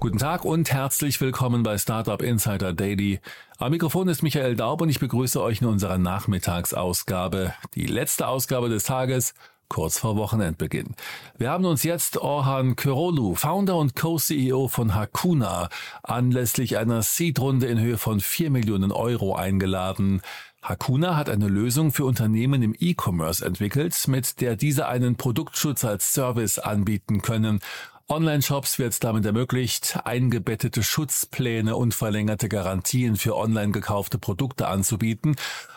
Guten Tag und herzlich willkommen bei Startup Insider Daily. Am Mikrofon ist Michael Daub und ich begrüße euch in unserer Nachmittagsausgabe. Die letzte Ausgabe des Tages, kurz vor Wochenendbeginn. Wir haben uns jetzt Orhan Körolu, Founder und Co-CEO von Hakuna, anlässlich einer Seed-Runde in Höhe von 4 Millionen Euro eingeladen. Hakuna hat eine Lösung für Unternehmen im E-Commerce entwickelt, mit der diese einen Produktschutz als Service anbieten können. Online-Shops wird damit ermöglicht, eingebettete Schutzpläne und verlängerte Garantien für online gekaufte Produkte anzubieten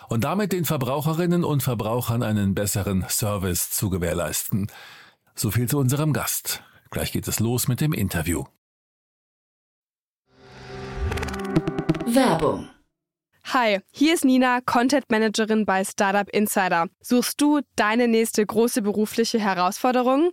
und damit den Verbraucherinnen und Verbrauchern einen besseren Service zu gewährleisten. So viel zu unserem Gast. Gleich geht es los mit dem Interview. Werbung. Hi, hier ist Nina, Content Managerin bei Startup Insider. Suchst du deine nächste große berufliche Herausforderung?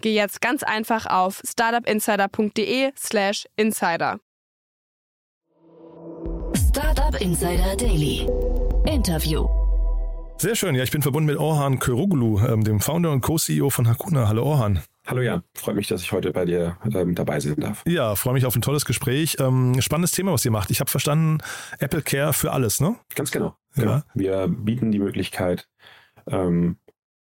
geh jetzt ganz einfach auf startupinsider.de/slash insider. Startup Insider Daily. Interview. Sehr schön. Ja, ich bin verbunden mit Orhan Köroglu, ähm, dem Founder und Co-CEO von Hakuna. Hallo Orhan. Hallo Jan, freut mich, dass ich heute bei dir ähm, dabei sein darf. Ja, freue mich auf ein tolles Gespräch. Ähm, spannendes Thema, was ihr macht. Ich habe verstanden, Apple Care für alles, ne? Ganz genau. genau. Ja. Wir bieten die Möglichkeit, ähm,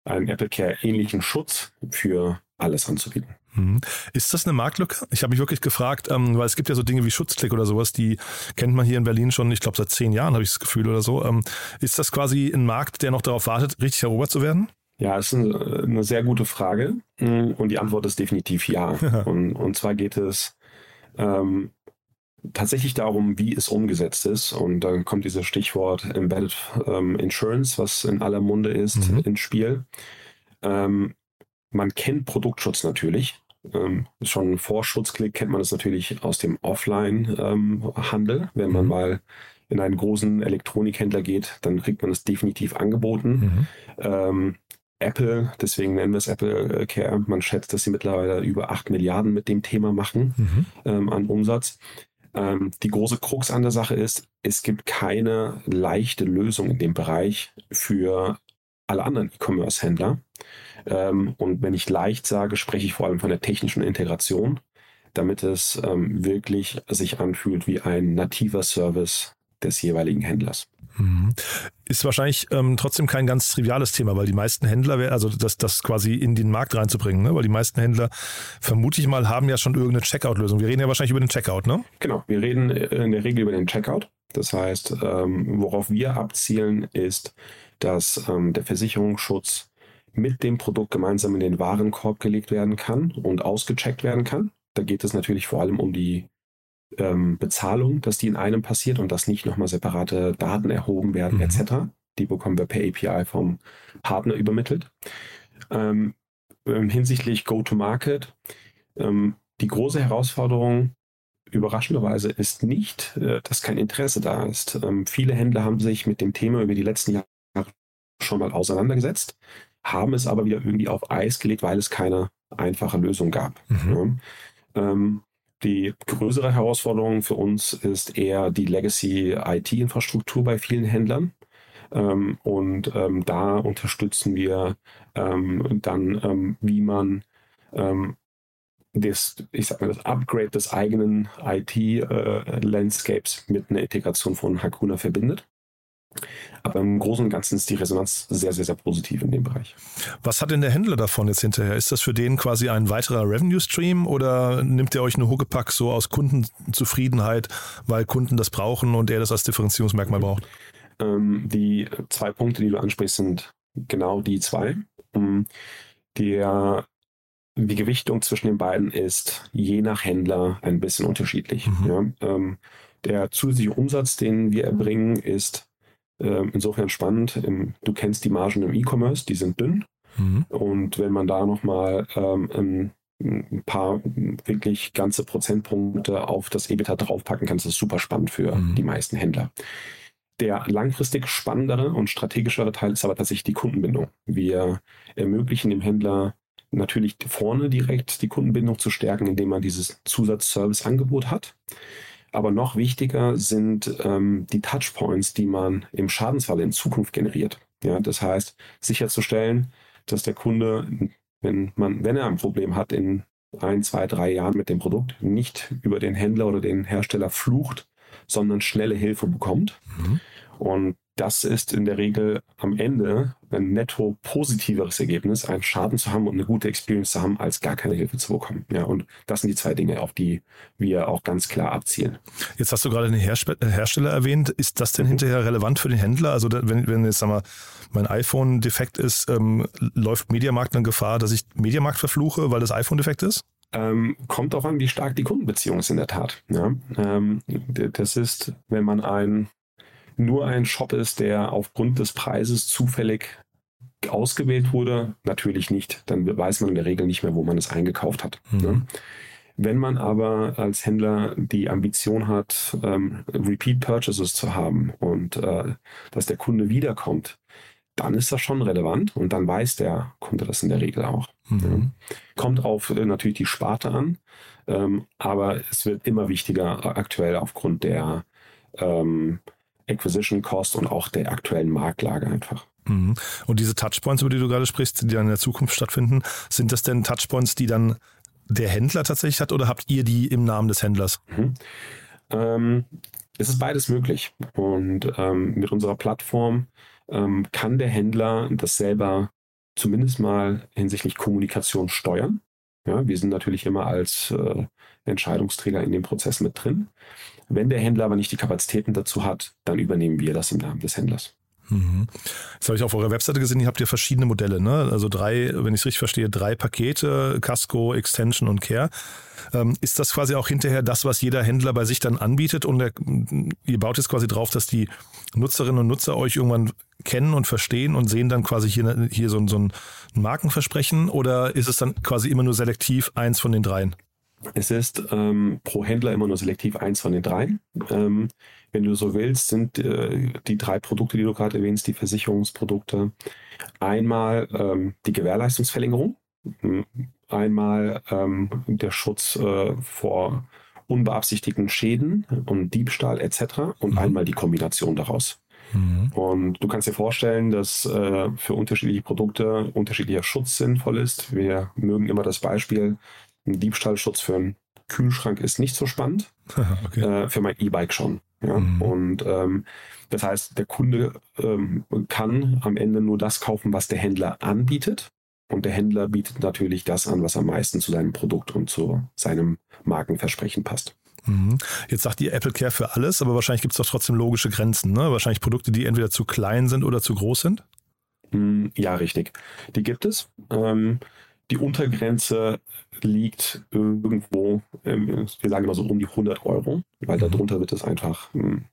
einen Apple Care ähnlichen Schutz für alles anzubieten. Mhm. Ist das eine Marktlücke? Ich habe mich wirklich gefragt, ähm, weil es gibt ja so Dinge wie Schutzklick oder sowas, die kennt man hier in Berlin schon, ich glaube seit zehn Jahren habe ich das Gefühl oder so. Ähm, ist das quasi ein Markt, der noch darauf wartet, richtig erobert zu werden? Ja, ist eine, eine sehr gute Frage und die Antwort ist definitiv ja. und, und zwar geht es ähm, tatsächlich darum, wie es umgesetzt ist. Und dann kommt dieses Stichwort Embedded ähm, Insurance, was in aller Munde ist, Mhm. ins Spiel. Ähm, man kennt Produktschutz natürlich. Ähm, schon vor Schutzklick kennt man es natürlich aus dem Offline-Handel. Wenn man Mhm. mal in einen großen Elektronikhändler geht, dann kriegt man es definitiv angeboten. Mhm. Ähm, Apple, deswegen nennen wir es Apple äh, Care, man schätzt, dass sie mittlerweile über 8 Milliarden mit dem Thema machen Mhm. ähm, an Umsatz. Ähm, die große Krux an der Sache ist, es gibt keine leichte Lösung in dem Bereich für alle anderen E-Commerce-Händler. Ähm, und wenn ich leicht sage, spreche ich vor allem von der technischen Integration, damit es ähm, wirklich sich anfühlt wie ein nativer Service des jeweiligen Händlers. Mhm. Ist wahrscheinlich ähm, trotzdem kein ganz triviales Thema, weil die meisten Händler, also das, das quasi in den Markt reinzubringen, ne? weil die meisten Händler, vermute ich mal, haben ja schon irgendeine Checkout-Lösung. Wir reden ja wahrscheinlich über den Checkout, ne? Genau, wir reden in der Regel über den Checkout. Das heißt, ähm, worauf wir abzielen, ist, dass ähm, der Versicherungsschutz mit dem Produkt gemeinsam in den Warenkorb gelegt werden kann und ausgecheckt werden kann. Da geht es natürlich vor allem um die ähm, Bezahlung, dass die in einem passiert und dass nicht nochmal separate Daten erhoben werden, Mhm. etc. Die bekommen wir per API vom Partner übermittelt. Ähm, ähm, hinsichtlich Go-to-Market, ähm, die große Herausforderung überraschenderweise ist nicht, äh, dass kein Interesse da ist. Ähm, viele Händler haben sich mit dem Thema über die letzten Jahre schon mal auseinandergesetzt, haben es aber wieder irgendwie auf Eis gelegt, weil es keine einfache Lösung gab. Mhm. Ja. Ähm, die größere Herausforderung für uns ist eher die Legacy IT-Infrastruktur bei vielen Händlern. Ähm, und ähm, da unterstützen wir ähm, dann, ähm, wie man ähm, das, ich sag mal, das Upgrade des eigenen IT-Landscapes mit einer Integration von Hakuna verbindet. Aber im Großen und Ganzen ist die Resonanz sehr, sehr, sehr positiv in dem Bereich. Was hat denn der Händler davon jetzt hinterher? Ist das für den quasi ein weiterer Revenue-Stream oder nimmt er euch nur Huckepack so aus Kundenzufriedenheit, weil Kunden das brauchen und er das als Differenzierungsmerkmal braucht? Ähm, die zwei Punkte, die du ansprichst, sind genau die zwei. Ähm, der, die Gewichtung zwischen den beiden ist je nach Händler ein bisschen unterschiedlich. Mhm. Ja, ähm, der zusätzliche Umsatz, den wir erbringen, ist insofern spannend. Ähm, du kennst die Margen im E-Commerce, die sind dünn. Mhm. Und wenn man da nochmal ähm, ein paar wirklich ganze Prozentpunkte auf das EBITDA draufpacken kann, ist das super spannend für mhm. die meisten Händler. Der langfristig spannendere und strategischere Teil ist aber tatsächlich die Kundenbindung. Wir ermöglichen dem Händler natürlich vorne direkt die Kundenbindung zu stärken, indem man dieses Zusatzservice-Angebot hat. Aber noch wichtiger sind ähm, die Touchpoints, die man im Schadensfall in Zukunft generiert. Ja, das heißt, sicherzustellen, dass der Kunde, wenn man, wenn er ein Problem hat, in ein, zwei, drei Jahren mit dem Produkt nicht über den Händler oder den Hersteller flucht, sondern schnelle Hilfe bekommt. Mhm. Und das ist in der Regel am Ende ein netto positiveres Ergebnis, einen Schaden zu haben und eine gute Experience zu haben, als gar keine Hilfe zu bekommen. Ja, und das sind die zwei Dinge, auf die wir auch ganz klar abzielen. Jetzt hast du gerade den Hersteller erwähnt. Ist das denn mhm. hinterher relevant für den Händler? Also wenn, wenn jetzt sag mal, mein iPhone defekt ist, ähm, läuft Mediamarkt dann Gefahr, dass ich Mediamarkt verfluche, weil das iPhone defekt ist? Ähm, kommt darauf an, wie stark die Kundenbeziehung ist in der Tat. Ja, ähm, das ist, wenn man ein nur ein Shop ist, der aufgrund des Preises zufällig ausgewählt wurde, natürlich nicht. Dann weiß man in der Regel nicht mehr, wo man es eingekauft hat. Mhm. Ne? Wenn man aber als Händler die Ambition hat, ähm, Repeat Purchases zu haben und äh, dass der Kunde wiederkommt, dann ist das schon relevant und dann weiß der Kunde das in der Regel auch. Mhm. Ja. Kommt auf äh, natürlich die Sparte an, ähm, aber es wird immer wichtiger aktuell aufgrund der ähm, Acquisition Cost und auch der aktuellen Marktlage einfach. Mhm. Und diese Touchpoints, über die du gerade sprichst, die dann in der Zukunft stattfinden, sind das denn Touchpoints, die dann der Händler tatsächlich hat oder habt ihr die im Namen des Händlers? Mhm. Ähm, es ist beides möglich. Und ähm, mit unserer Plattform ähm, kann der Händler das selber zumindest mal hinsichtlich Kommunikation steuern. Ja, wir sind natürlich immer als äh, Entscheidungsträger in dem Prozess mit drin. Wenn der Händler aber nicht die Kapazitäten dazu hat, dann übernehmen wir das im Namen des Händlers. Mhm. Jetzt habe ich auf eurer Webseite gesehen, ihr habt ja verschiedene Modelle, ne? Also drei, wenn ich es richtig verstehe, drei Pakete, Casco, Extension und Care. Ähm, ist das quasi auch hinterher das, was jeder Händler bei sich dann anbietet und der, ihr baut jetzt quasi drauf, dass die Nutzerinnen und Nutzer euch irgendwann kennen und verstehen und sehen dann quasi hier, hier so, so ein Markenversprechen oder ist es dann quasi immer nur selektiv eins von den dreien? Es ist ähm, pro Händler immer nur selektiv eins von den drei. Ähm, wenn du so willst, sind äh, die drei Produkte, die du gerade erwähnst, die Versicherungsprodukte, einmal ähm, die Gewährleistungsverlängerung, hm, einmal ähm, der Schutz äh, vor unbeabsichtigten Schäden und Diebstahl etc. und mhm. einmal die Kombination daraus. Mhm. Und du kannst dir vorstellen, dass äh, für unterschiedliche Produkte unterschiedlicher Schutz sinnvoll ist. Wir mögen immer das Beispiel, ein Diebstahlschutz für einen Kühlschrank ist nicht so spannend. okay. äh, für mein E-Bike schon. Ja? Mhm. Und ähm, das heißt, der Kunde ähm, kann am Ende nur das kaufen, was der Händler anbietet. Und der Händler bietet natürlich das an, was am meisten zu seinem Produkt und zu seinem Markenversprechen passt. Mhm. Jetzt sagt ihr Apple Care für alles, aber wahrscheinlich gibt es doch trotzdem logische Grenzen. Ne? Wahrscheinlich Produkte, die entweder zu klein sind oder zu groß sind? Hm, ja, richtig. Die gibt es. Ähm, die Untergrenze liegt irgendwo, ähm, wir sagen immer so um die 100 Euro, weil mhm. darunter wird es einfach ähm,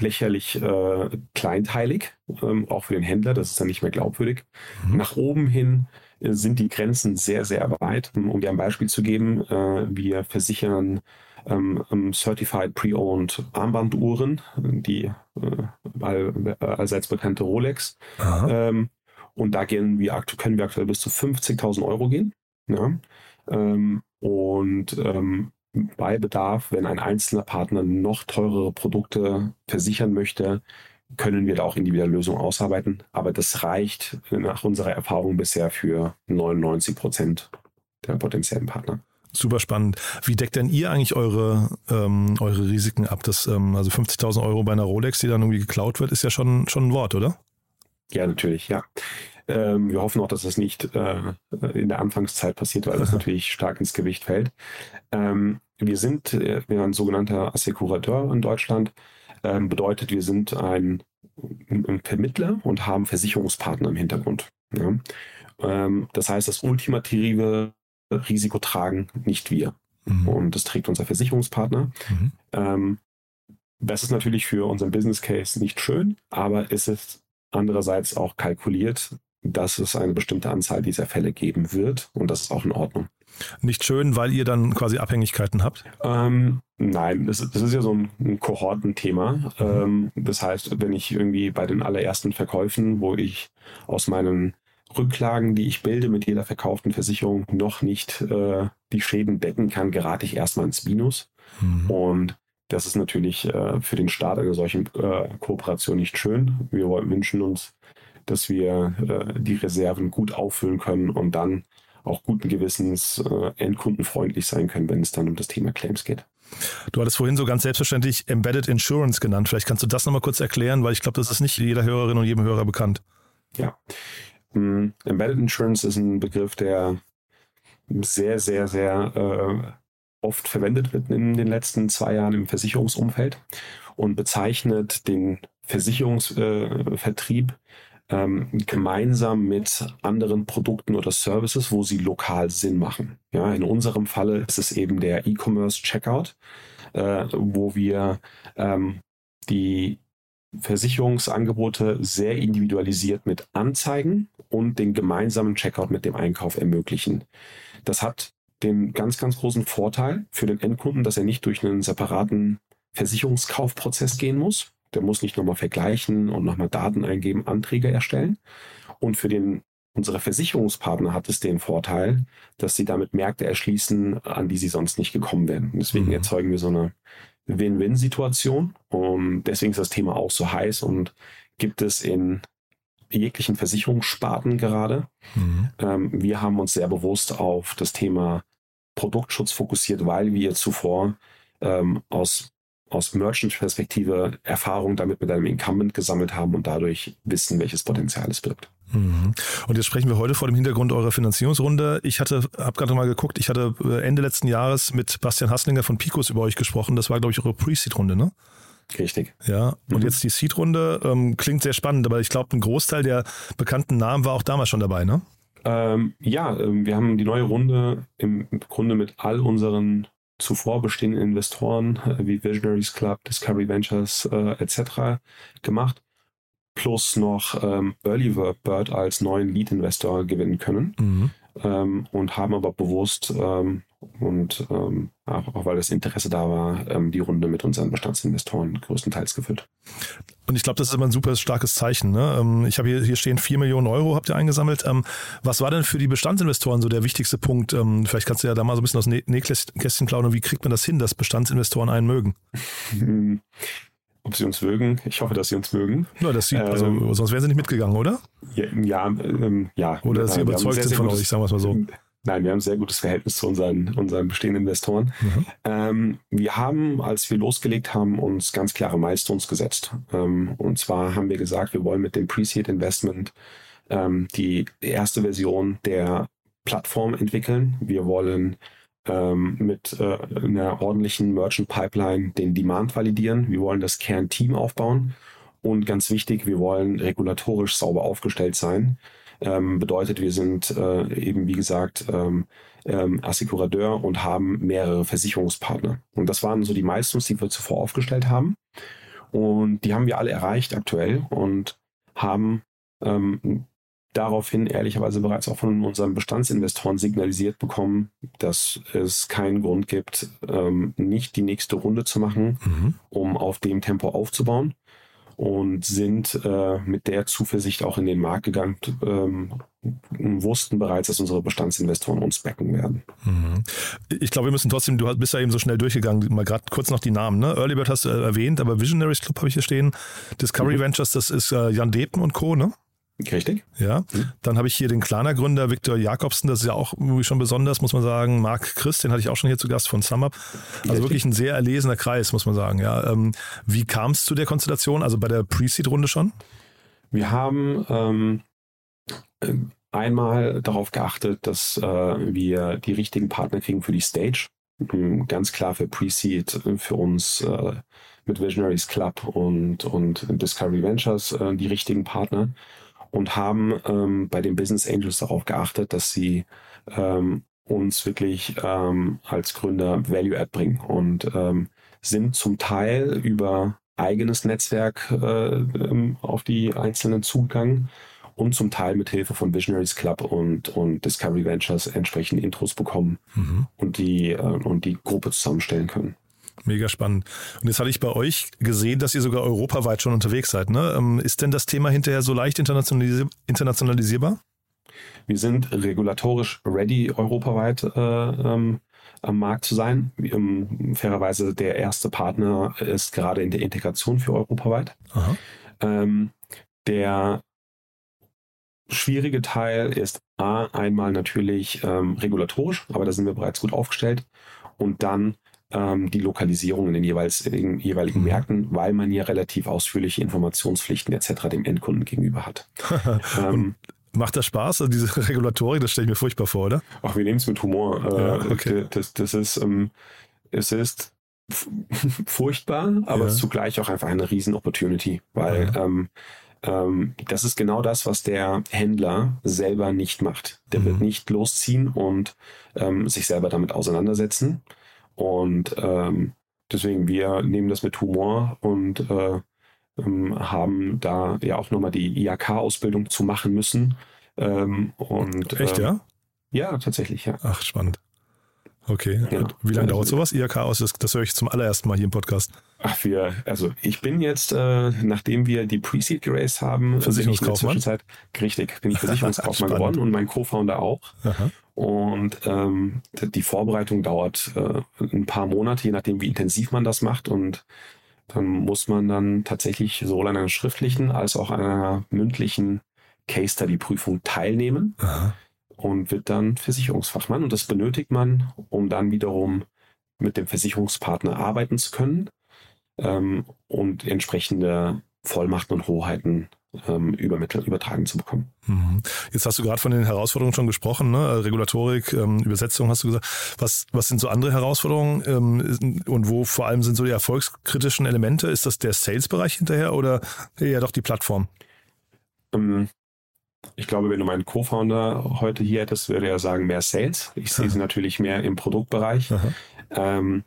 lächerlich äh, kleinteilig, ähm, auch für den Händler, das ist dann nicht mehr glaubwürdig. Mhm. Nach oben hin äh, sind die Grenzen sehr, sehr weit. Um dir ein Beispiel zu geben, äh, wir versichern ähm, Certified Pre-Owned Armbanduhren, die äh, all, allseits bekannte Rolex. Ähm, und da gehen wir können wir aktuell bis zu 50.000 Euro gehen. Ja? Ähm, und ähm, bei Bedarf, wenn ein einzelner Partner noch teurere Produkte versichern möchte, können wir da auch individuelle Lösungen ausarbeiten. Aber das reicht nach unserer Erfahrung bisher für 99 Prozent der potenziellen Partner. Super spannend. Wie deckt denn ihr eigentlich eure, ähm, eure Risiken ab? Das, ähm, also 50.000 Euro bei einer Rolex, die dann irgendwie geklaut wird, ist ja schon, schon ein Wort, oder? Ja, natürlich, ja. Ähm, wir hoffen auch, dass das nicht äh, in der Anfangszeit passiert, weil das natürlich stark ins Gewicht fällt. Ähm, wir sind äh, wir ein sogenannter Assekurateur in Deutschland. Ähm, bedeutet, wir sind ein, ein, Vermittler und haben Versicherungspartner im Hintergrund. Ja? Ähm, das heißt, das ultimative Risiko tragen nicht wir. Mhm. Und das trägt unser Versicherungspartner. Mhm. Ähm, das ist natürlich für unseren Business Case nicht schön, aber es ist andererseits auch kalkuliert, dass es eine bestimmte Anzahl dieser Fälle geben wird und das ist auch in Ordnung. Nicht schön, weil ihr dann quasi Abhängigkeiten habt? Ähm, nein, das, das, ist ja so ein, ein Kohortenthema. Mhm. Ähm, das heißt, wenn ich irgendwie bei den allerersten Verkäufen, wo ich aus meinen Rücklagen, die ich bilde mit jeder verkauften Versicherung, noch nicht äh, die Schäden decken kann, gerate ich erstmal ins Minus. Mhm. Und das ist natürlich äh, für den Start einer solchen äh, Kooperation nicht schön. Wir wünschen uns, dass wir äh, die Reserven gut auffüllen können und dann auch guten Gewissens äh, endkundenfreundlich sein können, wenn es dann um das Thema Claims geht. Du hattest vorhin so ganz selbstverständlich Embedded Insurance genannt. Vielleicht kannst du das nochmal kurz erklären, weil ich glaube, das ist nicht jeder Hörerin und jedem Hörer bekannt. Ja. Um, Embedded Insurance ist ein Begriff, der sehr, sehr, sehr äh, oft verwendet wird in den letzten zwei Jahren im Versicherungsumfeld und bezeichnet den Versicherungsvertrieb äh, ähm, gemeinsam mit anderen Produkten oder Services, wo sie lokal Sinn machen. Ja, in unserem Falle ist es eben der E-Commerce Checkout, äh, wo wir ähm, die Versicherungsangebote sehr individualisiert mit anzeigen und den gemeinsamen Checkout mit dem Einkauf ermöglichen. Das hat den ganz, ganz großen Vorteil für den Endkunden, dass er nicht durch einen separaten Versicherungskaufprozess gehen muss. Der muss nicht nochmal vergleichen und nochmal Daten eingeben, Anträge erstellen. Und für den, unsere Versicherungspartner hat es den Vorteil, dass sie damit Märkte erschließen, an die sie sonst nicht gekommen wären. deswegen mhm. erzeugen wir so eine Win-Win-Situation. Und deswegen ist das Thema auch so heiß und gibt es in jeglichen Versicherungssparten gerade. Mhm. Ähm, wir haben uns sehr bewusst auf das Thema Produktschutz fokussiert, weil wir zuvor ähm, aus, aus Merchant-Perspektive Erfahrung damit mit einem Incumbent gesammelt haben und dadurch wissen, welches Potenzial es birgt. Mhm. Und jetzt sprechen wir heute vor dem Hintergrund eurer Finanzierungsrunde. Ich hatte, habe gerade mal geguckt, ich hatte äh, Ende letzten Jahres mit Bastian Hasslinger von Picos über euch gesprochen. Das war, glaube ich, eure Pre-Seed-Runde, ne? Richtig. Ja, und mhm. jetzt die Seed-Runde ähm, klingt sehr spannend, aber ich glaube, ein Großteil der bekannten Namen war auch damals schon dabei, ne? Ähm, ja, ähm, wir haben die neue Runde im Grunde mit all unseren zuvor bestehenden Investoren äh, wie Visionaries Club, Discovery Ventures äh, etc. gemacht, plus noch ähm, Early Bird als neuen Lead-Investor gewinnen können mhm. ähm, und haben aber bewusst ähm, und ähm, auch, auch, weil das Interesse da war, ähm, die Runde mit unseren Bestandsinvestoren größtenteils gefüllt. Und ich glaube, das ist immer ein super starkes Zeichen. Ne? Ähm, ich habe hier, hier stehen 4 Millionen Euro, habt ihr eingesammelt. Ähm, was war denn für die Bestandsinvestoren so der wichtigste Punkt? Ähm, vielleicht kannst du ja da mal so ein bisschen aus Nähkästchen plaudern. Wie kriegt man das hin, dass Bestandsinvestoren einen mögen? ob sie uns mögen. Ich hoffe, dass sie uns mögen. Ja, das sieht, also, ähm, sonst wären sie nicht mitgegangen, oder? Ja, ja. Ähm, ja oder dass sie überzeugt sind von euch, sagen wir es mal so. Nein, wir haben ein sehr gutes Verhältnis zu unseren, unseren bestehenden Investoren. Mhm. Ähm, wir haben, als wir losgelegt haben, uns ganz klare Milestones gesetzt. Ähm, und zwar haben wir gesagt, wir wollen mit dem Pre-Seed Investment ähm, die erste Version der Plattform entwickeln. Wir wollen ähm, mit äh, einer ordentlichen Merchant Pipeline den Demand validieren. Wir wollen das Kernteam aufbauen. Und ganz wichtig, wir wollen regulatorisch sauber aufgestellt sein ähm, bedeutet, wir sind äh, eben, wie gesagt, ähm, ähm, Assekurateur und haben mehrere Versicherungspartner. Und das waren so die Milestones, die wir zuvor aufgestellt haben. Und die haben wir alle erreicht aktuell und haben ähm, daraufhin ehrlicherweise bereits auch von unseren Bestandsinvestoren signalisiert bekommen, dass es keinen Grund gibt, ähm, nicht die nächste Runde zu machen, mhm. um auf dem Tempo aufzubauen und sind äh, mit der Zuversicht auch in den Markt gegangen ähm, und wussten bereits, dass unsere Bestandsinvestoren uns backen werden. Mhm. Ich glaube, wir müssen trotzdem, du bist ja eben so schnell durchgegangen, mal gerade kurz noch die Namen. Ne? Early hast du äh, erwähnt, aber Visionaries Club habe ich hier stehen. Discovery mhm. Ventures, das ist äh, Jan Depen und Co., ne? Richtig. Ja. Mhm. Dann habe ich hier den Klarna-Gründer Viktor Jakobsen, das ist ja auch irgendwie schon besonders, muss man sagen. Marc Christ, den hatte ich auch schon hier zu Gast von SumUp. Also Richtig. wirklich ein sehr erlesener Kreis, muss man sagen. Ja. Ähm, wie kam es zu der Konstellation? Also bei der Pre-Seed-Runde schon? Wir haben ähm, einmal darauf geachtet, dass äh, wir die richtigen Partner kriegen für die Stage. Ähm, ganz klar für Pre-Seed für uns äh, mit Visionaries Club und, und Discovery Ventures äh, die richtigen Partner und haben ähm, bei den Business Angels darauf geachtet, dass sie ähm, uns wirklich ähm, als Gründer Value Add bringen und ähm, sind zum Teil über eigenes Netzwerk äh, ähm, auf die einzelnen zugegangen und zum Teil mit Hilfe von Visionaries Club und, und Discovery Ventures entsprechend Intros bekommen mhm. und, die, äh, und die Gruppe zusammenstellen können. Mega spannend. Und jetzt hatte ich bei euch gesehen, dass ihr sogar europaweit schon unterwegs seid. Ne? Ähm, ist denn das Thema hinterher so leicht internationalisierbar? Wir sind regulatorisch ready, europaweit äh, ähm, am Markt zu sein. Ähm, fairerweise der erste Partner ist gerade in der Integration für europaweit. Ähm, der schwierige Teil ist A, einmal natürlich ähm, regulatorisch, aber da sind wir bereits gut aufgestellt. Und dann ähm, die Lokalisierung in den jeweils, in jeweiligen mhm. Märkten, weil man ja relativ ausführliche Informationspflichten etc. dem Endkunden gegenüber hat. ähm, Macht das Spaß, also diese Regulatorik? Das stelle ich mir furchtbar vor, oder? Ach, wir nehmen es mit Humor. Äh, ja, okay. Das, das ist, ähm, es ist furchtbar, aber ja. zugleich auch einfach eine riesen Opportunity, weil ja. ähm, ähm, das ist genau das, was der Händler selber nicht macht. Der mhm. wird nicht losziehen und ähm, sich selber damit auseinandersetzen. Und ähm, deswegen, wir nehmen das mit Humor und äh, ähm, haben da ja auch nochmal die IAK-Ausbildung zu machen müssen. Ähm, und, Echt, äh, ja? Ja, tatsächlich, ja. Ach, spannend. Okay. Ja. Wie lange dauert sowas, IAK aus? Das, das höre ich zum allerersten Mal hier im Podcast. Ach, wir, also ich bin jetzt, äh, nachdem wir die Pre-Seed geraced haben, Versicherungskaufmann. Bin ich in der Zwischenzeit, richtig, bin ich Versicherungskaufmann geworden und mein Co-Founder auch. Aha. Und ähm, die Vorbereitung dauert äh, ein paar Monate, je nachdem, wie intensiv man das macht. Und dann muss man dann tatsächlich sowohl an einer schriftlichen als auch an einer mündlichen Case Study Prüfung teilnehmen Aha. und wird dann Versicherungsfachmann. Und das benötigt man, um dann wiederum mit dem Versicherungspartner arbeiten zu können ähm, und entsprechende Vollmachten und Hoheiten ähm, übermitteln, übertragen zu bekommen. Mhm. Jetzt hast du gerade von den Herausforderungen schon gesprochen, ne? Regulatorik, ähm, Übersetzung hast du gesagt. Was, was sind so andere Herausforderungen ähm, und wo vor allem sind so die erfolgskritischen Elemente? Ist das der Sales-Bereich hinterher oder eher doch die Plattform? Ähm, ich glaube, wenn du meinen Co-Founder heute hier hättest, würde er sagen, mehr Sales. Ich sehe sie natürlich mehr im Produktbereich. Ähm,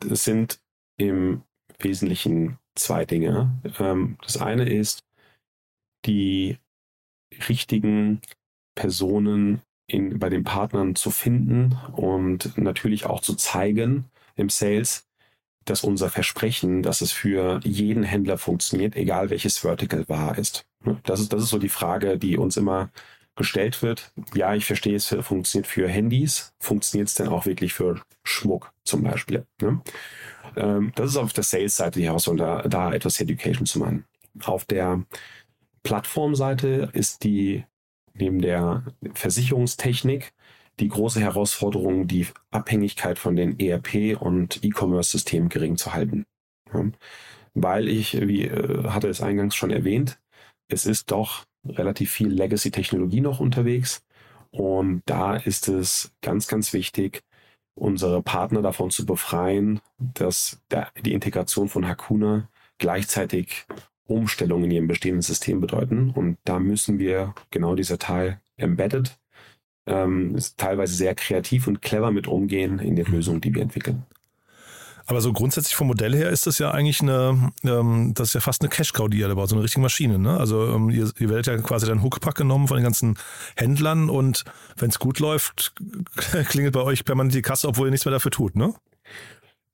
das sind im Wesentlichen zwei Dinge. Ähm, das eine ist, die richtigen Personen in, bei den Partnern zu finden und natürlich auch zu zeigen im Sales, dass unser Versprechen, dass es für jeden Händler funktioniert, egal welches Vertical wahr ist. Das ist, das ist so die Frage, die uns immer gestellt wird. Ja, ich verstehe, es funktioniert für Handys. Funktioniert es denn auch wirklich für Schmuck zum Beispiel? Ne? Ähm, das ist auf der Sales-Seite die Herausforderung, da, da etwas Education zu machen. Auf der Plattformseite ist die neben der Versicherungstechnik die große Herausforderung, die Abhängigkeit von den ERP und E-Commerce-Systemen gering zu halten. Ja. Weil ich, wie äh, hatte es eingangs schon erwähnt, es ist doch relativ viel Legacy-Technologie noch unterwegs. Und da ist es ganz, ganz wichtig, unsere Partner davon zu befreien, dass der, die Integration von Hakuna gleichzeitig Umstellungen in ihrem bestehenden System bedeuten. Und da müssen wir genau dieser Teil embedded, ähm, teilweise sehr kreativ und clever mit umgehen in den Lösungen, die wir entwickeln. Aber so grundsätzlich vom Modell her ist das ja eigentlich eine, ähm, das ist ja fast eine Cash-Cow, die ihr da baut, so eine richtige Maschine. Ne? Also ähm, ihr, ihr werdet ja quasi den Hookpack genommen von den ganzen Händlern und wenn es gut läuft, klingelt bei euch permanent die Kasse, obwohl ihr nichts mehr dafür tut, ne?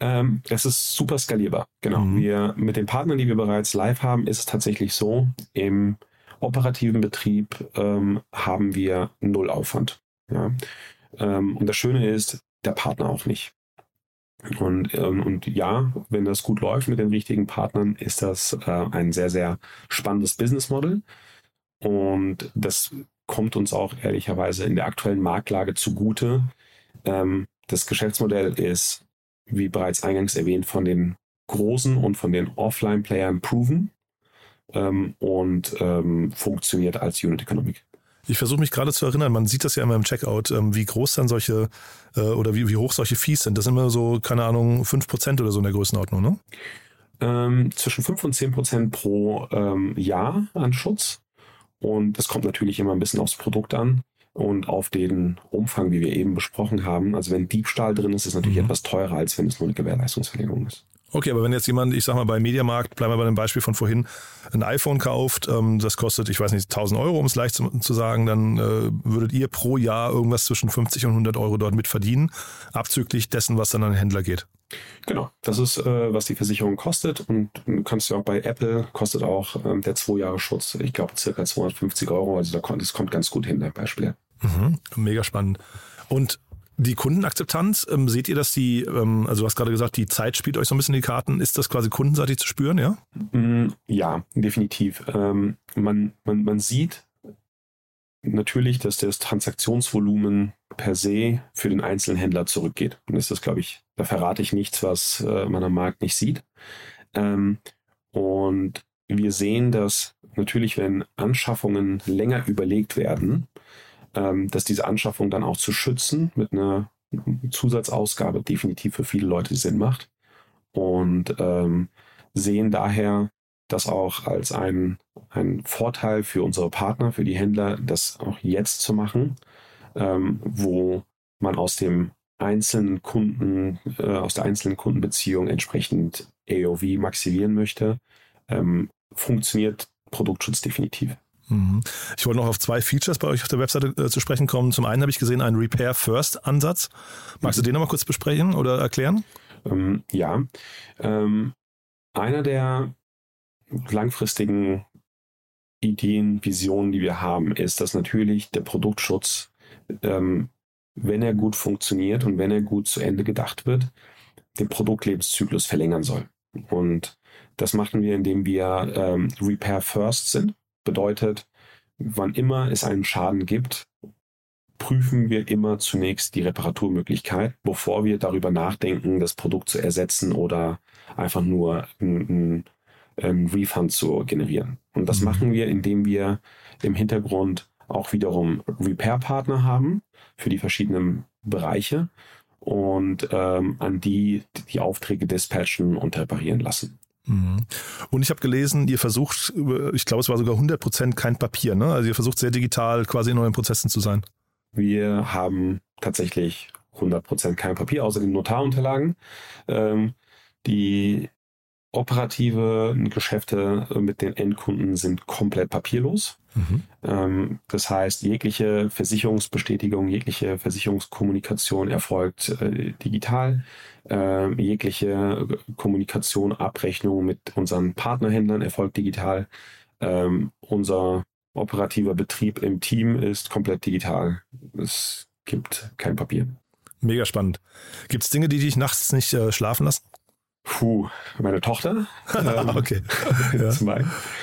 Ähm, es ist super skalierbar. Genau. Mhm. Wir, mit den Partnern, die wir bereits live haben, ist es tatsächlich so, im operativen Betrieb ähm, haben wir null Aufwand. Ja? Ähm, und das Schöne ist, der Partner auch nicht. Und, ähm, und ja, wenn das gut läuft mit den richtigen Partnern, ist das äh, ein sehr, sehr spannendes Business Model. und das kommt uns auch ehrlicherweise in der aktuellen Marktlage zugute. Ähm, das Geschäftsmodell ist, wie bereits eingangs erwähnt, von den großen und von den Offline-Playern proven ähm, und ähm, funktioniert als Unit Economic. Ich versuche mich gerade zu erinnern, man sieht das ja immer im Checkout, ähm, wie groß dann solche äh, oder wie, wie hoch solche Fees sind. Das sind immer so, keine Ahnung, 5% oder so in der Größenordnung, ne? Ähm, zwischen 5 und 10% pro ähm, Jahr an Schutz. Und das kommt natürlich immer ein bisschen aufs Produkt an und auf den Umfang, wie wir eben besprochen haben. Also wenn Diebstahl drin ist, ist es natürlich mhm. etwas teurer, als wenn es nur eine Gewährleistungsverlängerung ist. Okay, aber wenn jetzt jemand, ich sag mal bei Mediamarkt, bleiben wir bei dem Beispiel von vorhin, ein iPhone kauft, ähm, das kostet, ich weiß nicht, 1000 Euro, um es leicht zu, zu sagen, dann äh, würdet ihr pro Jahr irgendwas zwischen 50 und 100 Euro dort mit verdienen, abzüglich dessen, was dann an den Händler geht. Genau, das ist, äh, was die Versicherung kostet und du kannst ja auch bei Apple, kostet auch ähm, der 2 Jahre Schutz, ich glaube circa 250 Euro, also da kommt, das kommt ganz gut hin, der Beispiel. Mhm, mega spannend. Und die Kundenakzeptanz, ähm, seht ihr, dass die, ähm, also du hast gerade gesagt, die Zeit spielt euch so ein bisschen die Karten. Ist das quasi kundenseitig zu spüren, ja? Mm, ja, definitiv. Ähm, man, man, man sieht natürlich, dass das Transaktionsvolumen per se für den einzelnen Händler zurückgeht. Und das ist, glaube ich, da verrate ich nichts, was äh, man am Markt nicht sieht. Ähm, und wir sehen, dass natürlich, wenn Anschaffungen länger überlegt werden, ähm, dass diese Anschaffung dann auch zu schützen mit einer Zusatzausgabe definitiv für viele Leute Sinn macht und ähm, sehen daher das auch als ein, ein Vorteil für unsere Partner, für die Händler, das auch jetzt zu machen, ähm, wo man aus dem einzelnen Kunden, äh, aus der einzelnen Kundenbeziehung entsprechend AOV maximieren möchte, ähm, funktioniert Produktschutz definitiv. Mhm. Ich wollte noch auf zwei Features bei euch auf der Webseite äh, zu sprechen kommen. Zum einen habe ich gesehen einen Repair First Ansatz. Magst du mhm. den nochmal kurz besprechen oder erklären? Ähm, ja. Ähm, einer der langfristigen Ideen, Visionen, die wir haben, ist, dass natürlich der Produktschutz, ähm, wenn er gut funktioniert und wenn er gut zu Ende gedacht wird, den Produktlebenszyklus verlängern soll. Und das machen wir, indem wir ähm, Repair First sind. Bedeutet, wann immer es einen Schaden gibt, prüfen wir immer zunächst die Reparaturmöglichkeit, bevor wir darüber nachdenken, das Produkt zu ersetzen oder einfach nur ein, ein Refund zu generieren. Und das mhm. machen wir, indem wir im Hintergrund auch wiederum Repair-Partner haben für die verschiedenen Bereiche und ähm, an die die Aufträge dispatchen und reparieren lassen. Mhm. Und ich habe gelesen, ihr versucht, ich glaube, es war sogar 100 Prozent kein Papier, ne? Also ihr versucht sehr digital quasi in euren Prozessen zu sein. Wir haben tatsächlich 100 Prozent kein Papier, außer den Notarunterlagen. Ähm, die operative Geschäfte mit den Endkunden sind komplett papierlos. Mhm. Ähm, das heißt, jegliche Versicherungsbestätigung, jegliche Versicherungskommunikation erfolgt äh, digital. Äh, jegliche Kommunikation, Abrechnung mit unseren Partnerhändlern erfolgt digital. Ähm, unser operativer Betrieb im Team ist komplett digital. Es gibt kein Papier. Mega spannend. Gibt es Dinge, die dich nachts nicht äh, schlafen lassen? Puh, meine Tochter. ähm, okay. ja.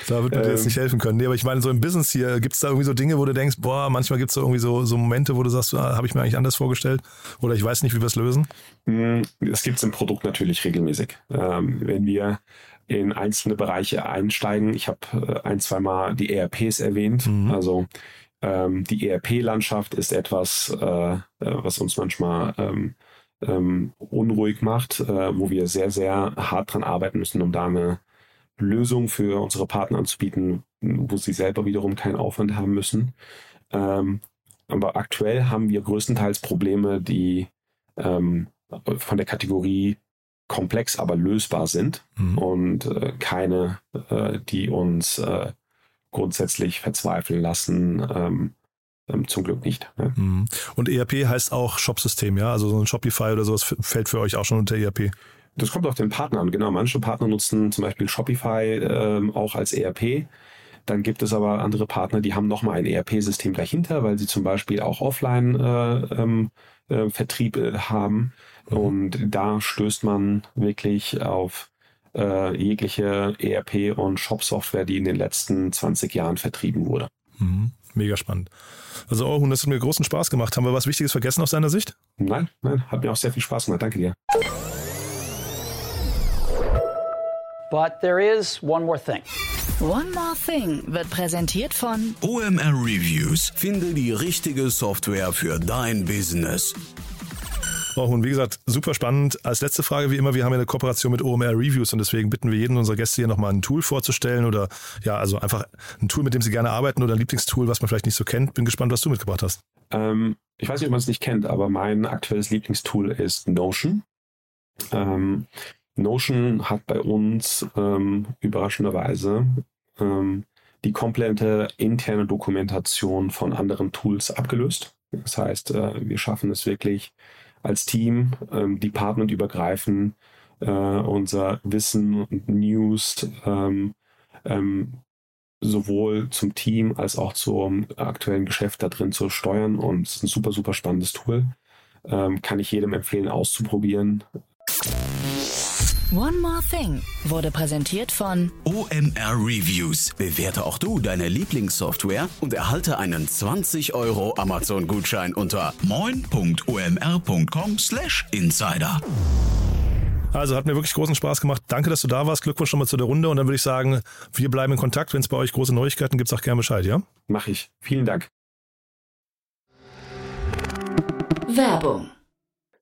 Da wird mir ähm, jetzt nicht helfen können. Nee, aber ich meine, so im Business hier, gibt es da irgendwie so Dinge, wo du denkst, boah, manchmal gibt es da irgendwie so, so Momente, wo du sagst, ah, habe ich mir eigentlich anders vorgestellt oder ich weiß nicht, wie wir es lösen? Hm, das gibt es im Produkt natürlich regelmäßig. Ähm, wenn wir in einzelne Bereiche einsteigen, ich habe äh, ein, zwei Mal die ERPs erwähnt, mhm. also ähm, die ERP-Landschaft ist etwas, äh, äh, was uns manchmal ähm, unruhig macht, äh, wo wir sehr, sehr hart dran arbeiten müssen, um da eine Lösung für unsere Partner anzubieten, wo sie selber wiederum keinen Aufwand haben müssen. Ähm, aber aktuell haben wir größtenteils Probleme, die ähm, von der Kategorie komplex, aber lösbar sind mhm. und äh, keine, äh, die uns äh, grundsätzlich verzweifeln lassen, ähm, zum Glück nicht. Ne? Mhm. Und ERP heißt auch Shopsystem, ja? Also so ein Shopify oder sowas fällt für euch auch schon unter ERP. Das kommt auf den Partner an. Genau, manche Partner nutzen zum Beispiel Shopify ähm, auch als ERP. Dann gibt es aber andere Partner, die haben nochmal ein ERP-System dahinter, weil sie zum Beispiel auch Offline-Vertrieb äh, ähm, äh, haben. Mhm. Und da stößt man wirklich auf äh, jegliche ERP- und Shop-Software, die in den letzten 20 Jahren vertrieben wurde. Mhm. Mega spannend. Also Orhun, das hat mir großen Spaß gemacht. Haben wir was Wichtiges vergessen aus deiner Sicht? Nein, nein, hat mir auch sehr viel Spaß gemacht. Danke dir. But there is one more thing. One More Thing wird präsentiert von OMR Reviews. Finde die richtige Software für dein Business. Orhun, wie gesagt, super spannend. Als letzte Frage, wie immer, wir haben ja eine Kooperation mit OMR Reviews und deswegen bitten wir jeden unserer Gäste hier nochmal ein Tool vorzustellen oder ja, also einfach ein Tool, mit dem sie gerne arbeiten oder ein Lieblingstool, was man vielleicht nicht so kennt. Bin gespannt, was du mitgebracht hast. Ähm, ich weiß nicht, ob man es nicht kennt, aber mein aktuelles Lieblingstool ist Notion. Ähm, Notion hat bei uns ähm, überraschenderweise ähm, die komplette interne Dokumentation von anderen Tools abgelöst. Das heißt, äh, wir schaffen es wirklich als Team, ähm, departmentübergreifend, äh, unser Wissen und News ähm, ähm, sowohl zum Team als auch zum aktuellen Geschäft da drin zu steuern. Und es ist ein super, super spannendes Tool. Ähm, kann ich jedem empfehlen, auszuprobieren. One More Thing wurde präsentiert von OMR Reviews. Bewerte auch du deine Lieblingssoftware und erhalte einen 20 Euro Amazon-Gutschein unter moin.omr.com/insider. Also hat mir wirklich großen Spaß gemacht. Danke, dass du da warst. Glückwunsch schon mal zu der Runde. Und dann würde ich sagen, wir bleiben in Kontakt. Wenn es bei euch große Neuigkeiten gibt, sag gerne Bescheid, ja? Mache ich. Vielen Dank. Werbung.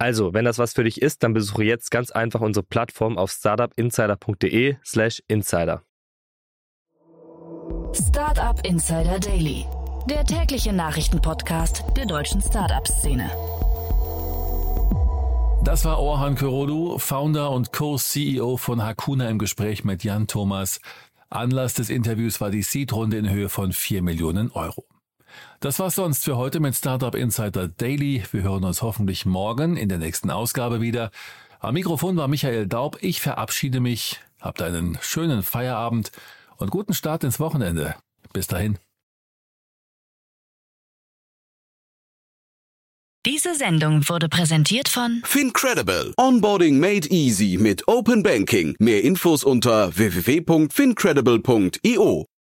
Also, wenn das was für dich ist, dann besuche jetzt ganz einfach unsere Plattform auf startupinsider.de slash insider. Startup Insider Daily. Der tägliche Nachrichtenpodcast der deutschen Startup-Szene. Das war Orhan Körodu, Founder und Co-CEO von Hakuna im Gespräch mit Jan Thomas. Anlass des Interviews war die Seed-Runde in Höhe von 4 Millionen Euro. Das war's sonst für heute mit Startup Insider Daily. Wir hören uns hoffentlich morgen in der nächsten Ausgabe wieder. Am Mikrofon war Michael Daub. Ich verabschiede mich. Habt einen schönen Feierabend und guten Start ins Wochenende. Bis dahin. Diese Sendung wurde präsentiert von Fincredible. Onboarding made easy mit Open Banking. Mehr Infos unter www.fincredible.io.